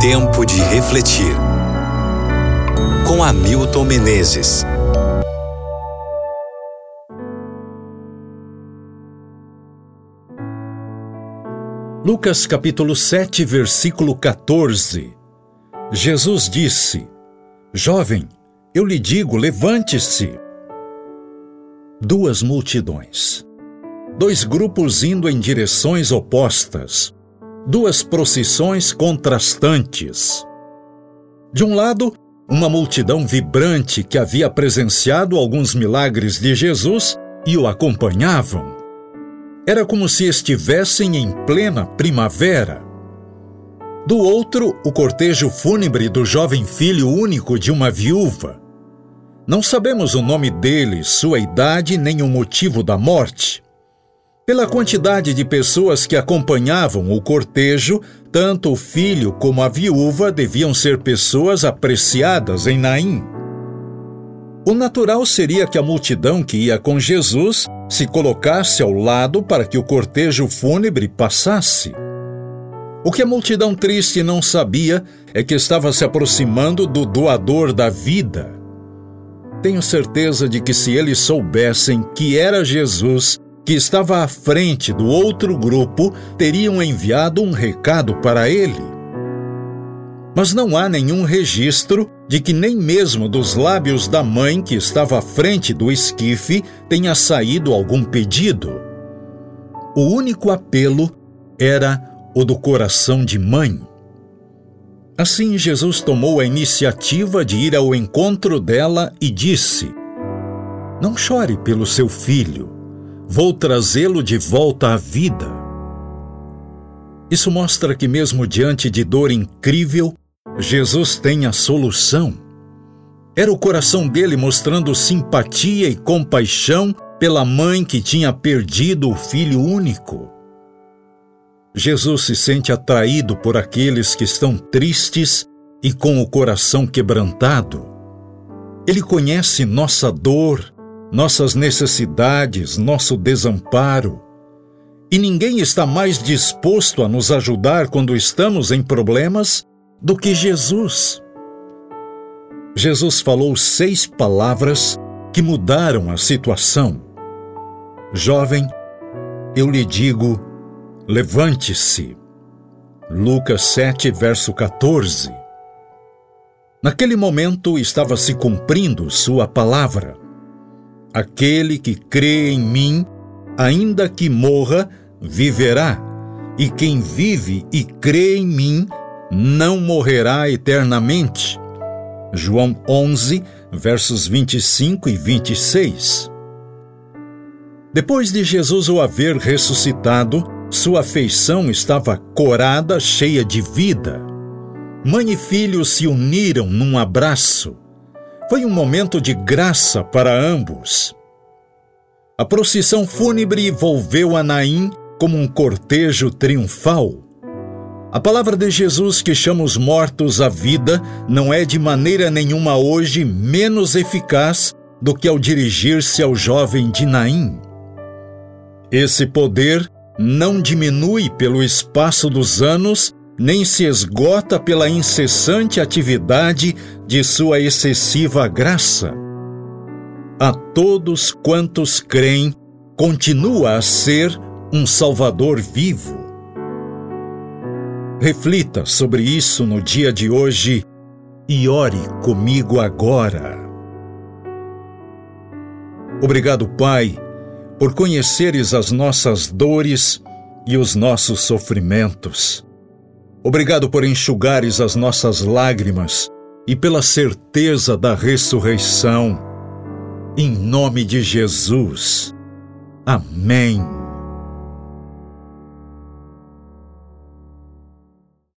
Tempo de refletir. Com Hamilton Menezes. Lucas capítulo 7, versículo 14. Jesus disse: Jovem, eu lhe digo, levante-se. Duas multidões. Dois grupos indo em direções opostas. Duas procissões contrastantes. De um lado, uma multidão vibrante que havia presenciado alguns milagres de Jesus e o acompanhavam. Era como se estivessem em plena primavera. Do outro, o cortejo fúnebre do jovem filho único de uma viúva. Não sabemos o nome dele, sua idade nem o motivo da morte. Pela quantidade de pessoas que acompanhavam o cortejo, tanto o filho como a viúva deviam ser pessoas apreciadas em Naim. O natural seria que a multidão que ia com Jesus se colocasse ao lado para que o cortejo fúnebre passasse. O que a multidão triste não sabia é que estava se aproximando do doador da vida. Tenho certeza de que se eles soubessem que era Jesus que estava à frente do outro grupo, teriam enviado um recado para ele. Mas não há nenhum registro de que nem mesmo dos lábios da mãe que estava à frente do esquife tenha saído algum pedido. O único apelo era o do coração de mãe. Assim, Jesus tomou a iniciativa de ir ao encontro dela e disse: Não chore pelo seu filho, vou trazê-lo de volta à vida. Isso mostra que, mesmo diante de dor incrível, Jesus tem a solução. Era o coração dele mostrando simpatia e compaixão pela mãe que tinha perdido o filho único. Jesus se sente atraído por aqueles que estão tristes e com o coração quebrantado. Ele conhece nossa dor, nossas necessidades, nosso desamparo. E ninguém está mais disposto a nos ajudar quando estamos em problemas do que Jesus. Jesus falou seis palavras que mudaram a situação. Jovem, eu lhe digo, Levante-se. Lucas 7, verso 14. Naquele momento estava se cumprindo sua palavra. Aquele que crê em mim, ainda que morra, viverá, e quem vive e crê em mim, não morrerá eternamente. João 11, versos 25 e 26. Depois de Jesus o haver ressuscitado, sua feição estava corada, cheia de vida. Mãe e filho se uniram num abraço. Foi um momento de graça para ambos. A procissão fúnebre envolveu a Naim como um cortejo triunfal. A palavra de Jesus que chama os mortos à vida não é de maneira nenhuma hoje menos eficaz do que ao dirigir-se ao jovem de Naim. Esse poder não diminui pelo espaço dos anos, nem se esgota pela incessante atividade de sua excessiva graça. A todos quantos creem, continua a ser um Salvador vivo. Reflita sobre isso no dia de hoje e ore comigo agora. Obrigado, Pai por conheceres as nossas dores e os nossos sofrimentos. Obrigado por enxugares as nossas lágrimas e pela certeza da ressurreição. Em nome de Jesus. Amém.